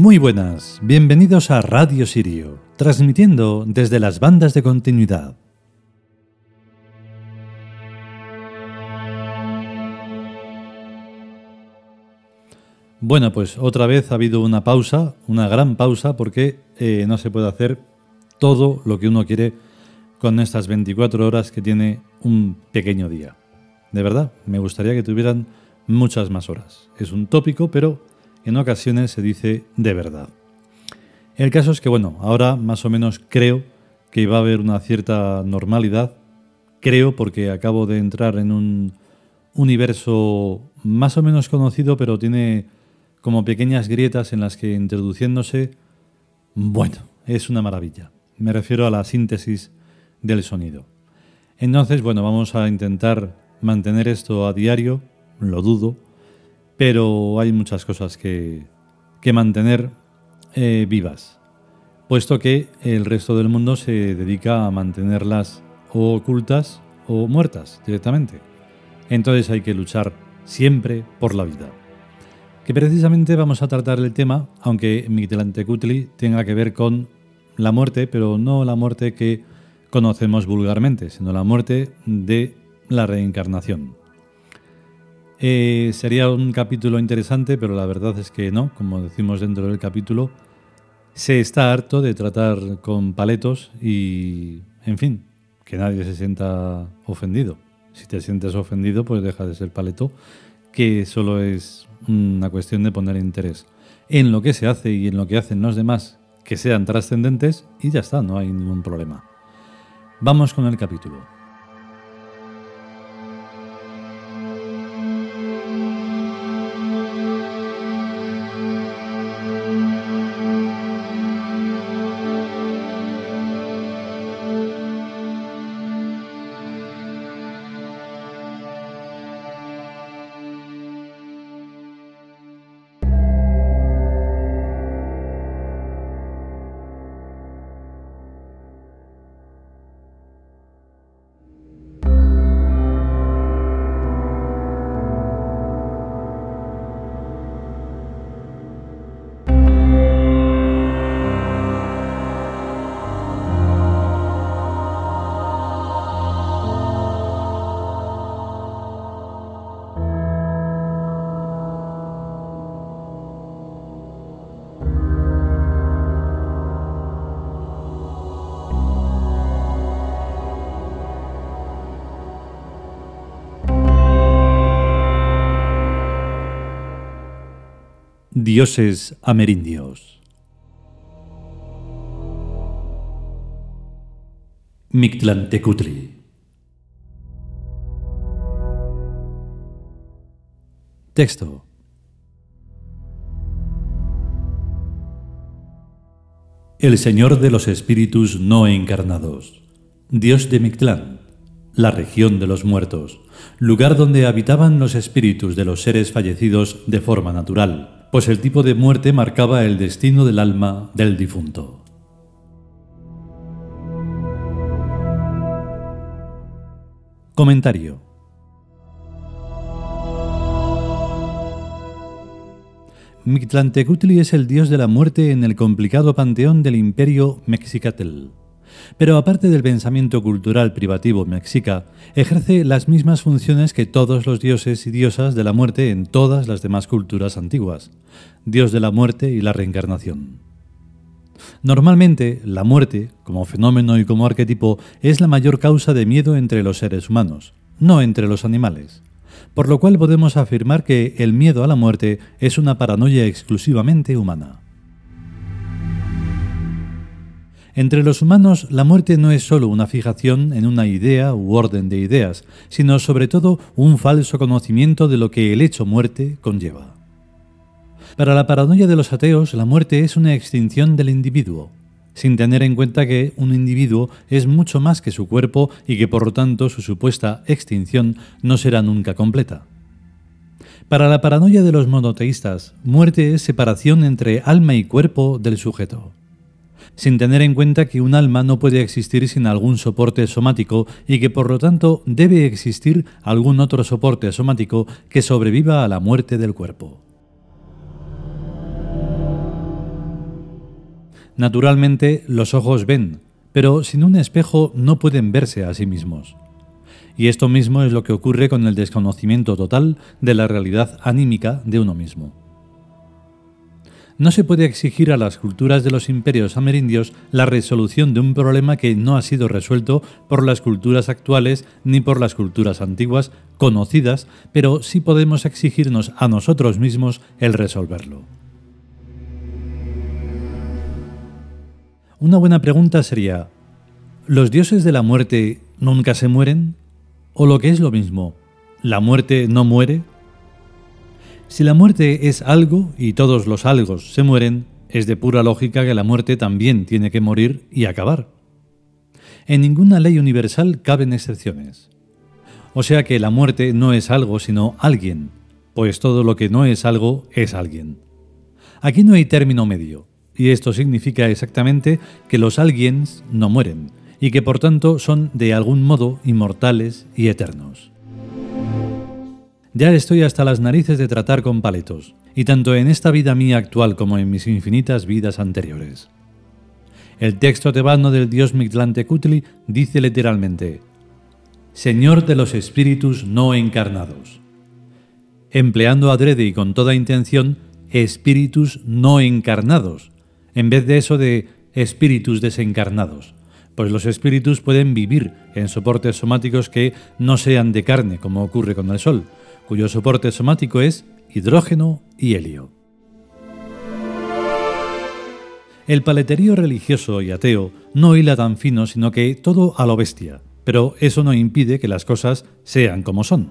Muy buenas, bienvenidos a Radio Sirio, transmitiendo desde las bandas de continuidad. Bueno, pues otra vez ha habido una pausa, una gran pausa, porque eh, no se puede hacer todo lo que uno quiere con estas 24 horas que tiene un pequeño día. De verdad, me gustaría que tuvieran muchas más horas. Es un tópico, pero en ocasiones se dice de verdad. El caso es que, bueno, ahora más o menos creo que va a haber una cierta normalidad. Creo porque acabo de entrar en un universo más o menos conocido, pero tiene como pequeñas grietas en las que introduciéndose, bueno, es una maravilla. Me refiero a la síntesis del sonido. Entonces, bueno, vamos a intentar mantener esto a diario, lo dudo, pero hay muchas cosas que, mantener eh, vivas, puesto que el resto del mundo se dedica a mantenerlas o ocultas o muertas directamente. Entonces hay que luchar siempre por la vida que precisamente vamos a tratar el tema, aunque Mictlantecutli tenga que ver con la muerte, pero no la muerte que conocemos vulgarmente, sino la muerte de la reencarnación. Eh, sería un capítulo interesante, pero la verdad es que no, como decimos dentro del capítulo, se está harto de tratar con paletos y, en fin, que nadie se sienta ofendido. Si te sientes ofendido, pues deja de ser paleto, que solo es una cuestión de poner interés en lo que se hace y en lo que hacen los demás que sean trascendentes y ya está, no hay ningún problema. Vamos con el capítulo. Dioses amerindios. Mictlantecutli. Texto. El Señor de los Espíritus no encarnados, Dios de Mictlán, la región de los muertos, lugar donde habitaban los espíritus de los seres fallecidos de forma natural pues el tipo de muerte marcaba el destino del alma del difunto. Comentario. Mictlantecutli es el dios de la muerte en el complicado panteón del imperio Mexicatl. Pero aparte del pensamiento cultural privativo mexica, ejerce las mismas funciones que todos los dioses y diosas de la muerte en todas las demás culturas antiguas, dios de la muerte y la reencarnación. Normalmente, la muerte, como fenómeno y como arquetipo, es la mayor causa de miedo entre los seres humanos, no entre los animales, por lo cual podemos afirmar que el miedo a la muerte es una paranoia exclusivamente humana. Entre los humanos, la muerte no es sólo una fijación en una idea u orden de ideas, sino sobre todo un falso conocimiento de lo que el hecho muerte conlleva. Para la paranoia de los ateos, la muerte es una extinción del individuo, sin tener en cuenta que un individuo es mucho más que su cuerpo y que por lo tanto su supuesta extinción no será nunca completa. Para la paranoia de los monoteístas, muerte es separación entre alma y cuerpo del sujeto sin tener en cuenta que un alma no puede existir sin algún soporte somático y que por lo tanto debe existir algún otro soporte somático que sobreviva a la muerte del cuerpo. Naturalmente los ojos ven, pero sin un espejo no pueden verse a sí mismos. Y esto mismo es lo que ocurre con el desconocimiento total de la realidad anímica de uno mismo. No se puede exigir a las culturas de los imperios amerindios la resolución de un problema que no ha sido resuelto por las culturas actuales ni por las culturas antiguas conocidas, pero sí podemos exigirnos a nosotros mismos el resolverlo. Una buena pregunta sería, ¿los dioses de la muerte nunca se mueren? ¿O lo que es lo mismo, ¿la muerte no muere? Si la muerte es algo y todos los algos se mueren, es de pura lógica que la muerte también tiene que morir y acabar. En ninguna ley universal caben excepciones. O sea que la muerte no es algo sino alguien, pues todo lo que no es algo es alguien. Aquí no hay término medio, y esto significa exactamente que los alguiens no mueren, y que por tanto son de algún modo inmortales y eternos. Ya estoy hasta las narices de tratar con paletos, y tanto en esta vida mía actual como en mis infinitas vidas anteriores. El texto tebano del dios Mictlantecutli dice literalmente, Señor de los espíritus no encarnados. Empleando adrede y con toda intención, espíritus no encarnados, en vez de eso de espíritus desencarnados, pues los espíritus pueden vivir en soportes somáticos que no sean de carne, como ocurre con el Sol, cuyo soporte somático es hidrógeno y helio. El paleterío religioso y ateo no hila tan fino, sino que todo a lo bestia, pero eso no impide que las cosas sean como son.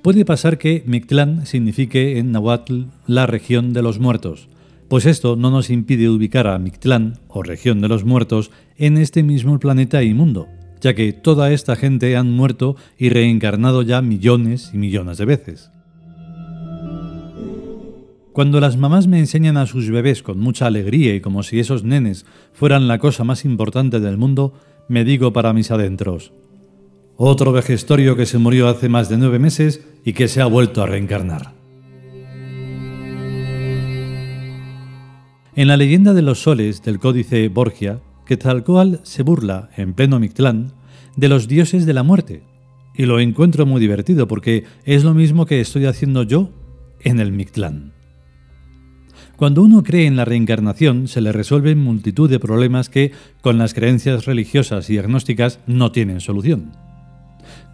Puede pasar que Mictlán signifique en Nahuatl la región de los muertos, pues esto no nos impide ubicar a Mictlán, o región de los muertos, en este mismo planeta y mundo, ya que toda esta gente han muerto y reencarnado ya millones y millones de veces. Cuando las mamás me enseñan a sus bebés con mucha alegría y como si esos nenes fueran la cosa más importante del mundo, me digo para mis adentros, otro vejestorio que se murió hace más de nueve meses y que se ha vuelto a reencarnar. En la leyenda de los soles del códice Borgia, Quetzalcoatl se burla, en pleno Mictlán, de los dioses de la muerte. Y lo encuentro muy divertido porque es lo mismo que estoy haciendo yo en el Mictlán. Cuando uno cree en la reencarnación, se le resuelven multitud de problemas que, con las creencias religiosas y agnósticas, no tienen solución.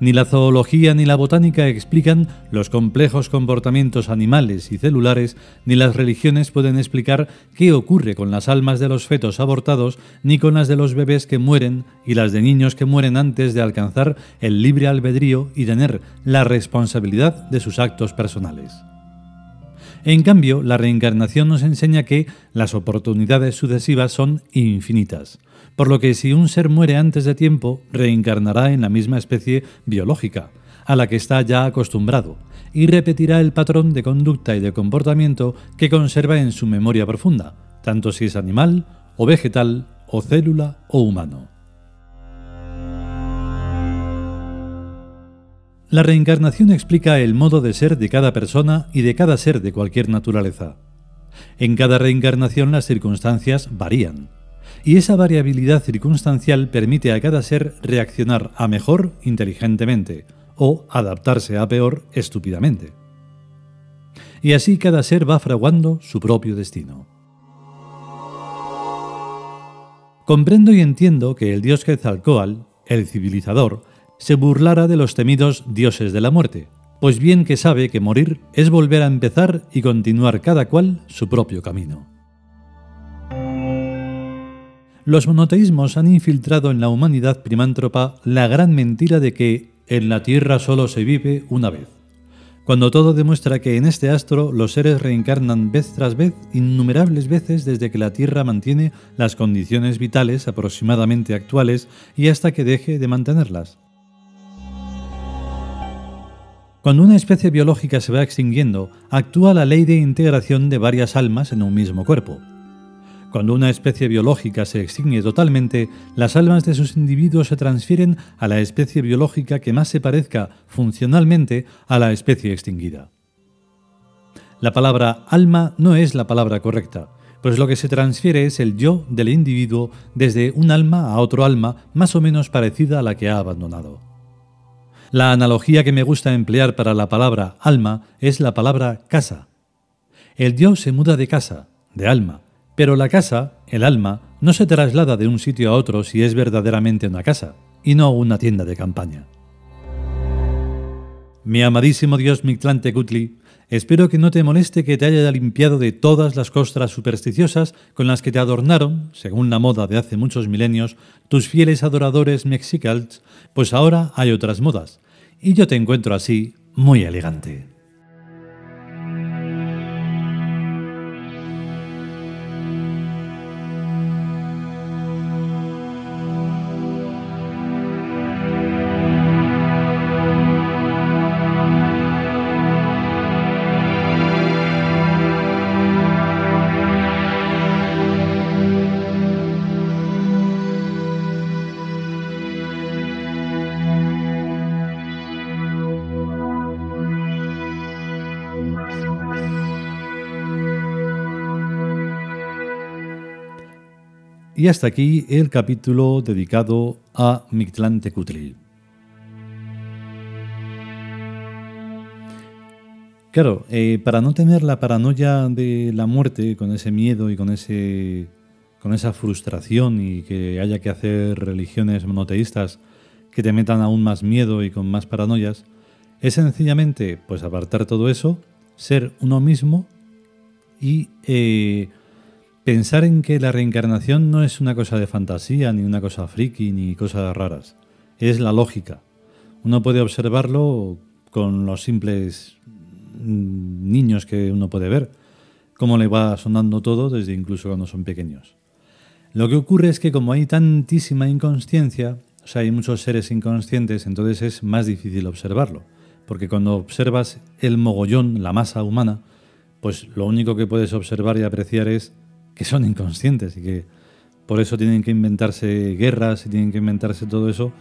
Ni la zoología ni la botánica explican los complejos comportamientos animales y celulares, ni las religiones pueden explicar qué ocurre con las almas de los fetos abortados, ni con las de los bebés que mueren y las de niños que mueren antes de alcanzar el libre albedrío y tener la responsabilidad de sus actos personales. En cambio, la reencarnación nos enseña que las oportunidades sucesivas son infinitas, por lo que si un ser muere antes de tiempo, reencarnará en la misma especie biológica, a la que está ya acostumbrado, y repetirá el patrón de conducta y de comportamiento que conserva en su memoria profunda, tanto si es animal, o vegetal, o célula, o humano. La reencarnación explica el modo de ser de cada persona y de cada ser de cualquier naturaleza. En cada reencarnación las circunstancias varían, y esa variabilidad circunstancial permite a cada ser reaccionar a mejor inteligentemente o adaptarse a peor estúpidamente. Y así cada ser va fraguando su propio destino. Comprendo y entiendo que el dios Quetzalcoatl, el civilizador, se burlara de los temidos dioses de la muerte, pues bien que sabe que morir es volver a empezar y continuar cada cual su propio camino. Los monoteísmos han infiltrado en la humanidad primántropa la gran mentira de que en la Tierra solo se vive una vez, cuando todo demuestra que en este astro los seres reencarnan vez tras vez innumerables veces desde que la Tierra mantiene las condiciones vitales aproximadamente actuales y hasta que deje de mantenerlas. Cuando una especie biológica se va extinguiendo, actúa la ley de integración de varias almas en un mismo cuerpo. Cuando una especie biológica se extingue totalmente, las almas de sus individuos se transfieren a la especie biológica que más se parezca funcionalmente a la especie extinguida. La palabra alma no es la palabra correcta, pues lo que se transfiere es el yo del individuo desde un alma a otro alma más o menos parecida a la que ha abandonado. La analogía que me gusta emplear para la palabra alma es la palabra casa. El yo se muda de casa, de alma, pero la casa, el alma, no se traslada de un sitio a otro si es verdaderamente una casa, y no una tienda de campaña. Mi amadísimo Dios Mictlantecutli, espero que no te moleste que te haya limpiado de todas las costras supersticiosas con las que te adornaron, según la moda de hace muchos milenios, tus fieles adoradores mexicals, pues ahora hay otras modas, y yo te encuentro así muy elegante. Y hasta aquí el capítulo dedicado a Mictlán Tecutli. Claro, eh, para no tener la paranoia de la muerte, con ese miedo y con, ese, con esa frustración y que haya que hacer religiones monoteístas que te metan aún más miedo y con más paranoias, es sencillamente pues apartar todo eso, ser uno mismo y eh, pensar en que la reencarnación no es una cosa de fantasía, ni una cosa friki, ni cosas raras. Es la lógica. Uno puede observarlo con los simples mm, niños que uno puede ver, cómo le va sonando todo desde incluso cuando son pequeños. Lo que ocurre es que como hay tantísima inconsciencia, o sea, hay muchos seres inconscientes, entonces es más difícil observarlo, porque cuando observas el mogollón, la masa humana, pues lo único que puedes observar y apreciar es que son inconscientes y que por eso tienen que inventarse guerras y tienen que inventarse todo eso,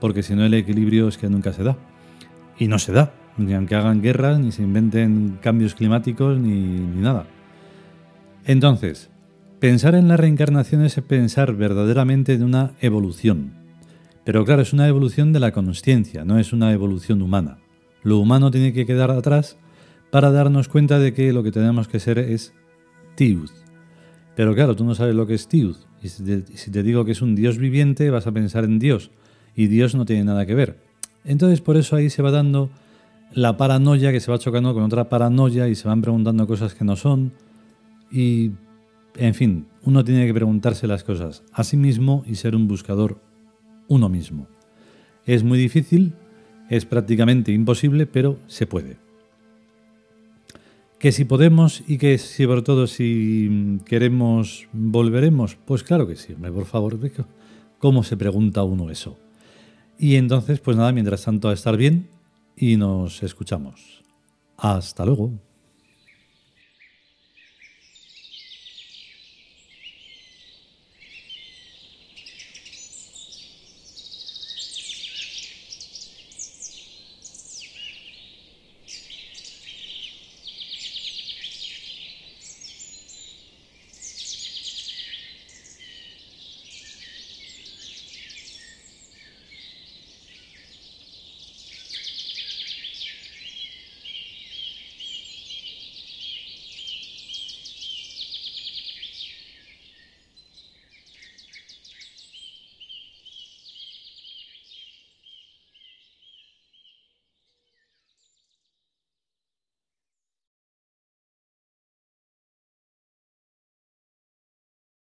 porque si no el equilibrio es que nunca se da. Y no se da, ni aunque hagan guerras, ni se inventen cambios climáticos, ni, ni nada. Entonces, pensar en la reencarnación es pensar verdaderamente en una evolución. Pero claro, es una evolución de la consciencia, no es una evolución humana. Lo humano tiene que quedar atrás para darnos cuenta de que lo que tenemos que ser es Tiud, pero claro, tú no sabes lo que es Tiud. Y si te, digo que es un Dios viviente, vas a pensar en Dios. Y Dios no tiene nada que ver. Entonces por eso ahí se va dando la paranoia que se va chocando con otra paranoia y se van preguntando cosas que no son. Y, en fin, uno tiene que preguntarse las cosas a sí mismo y ser un buscador uno mismo. Es muy difícil, es prácticamente imposible, pero se puede que si podemos y que sobre todo si queremos volveremos, pues claro que sí, por favor, ¿cómo se pregunta uno eso? Y entonces, pues nada, mientras tanto a estar bien y nos escuchamos. Hasta luego.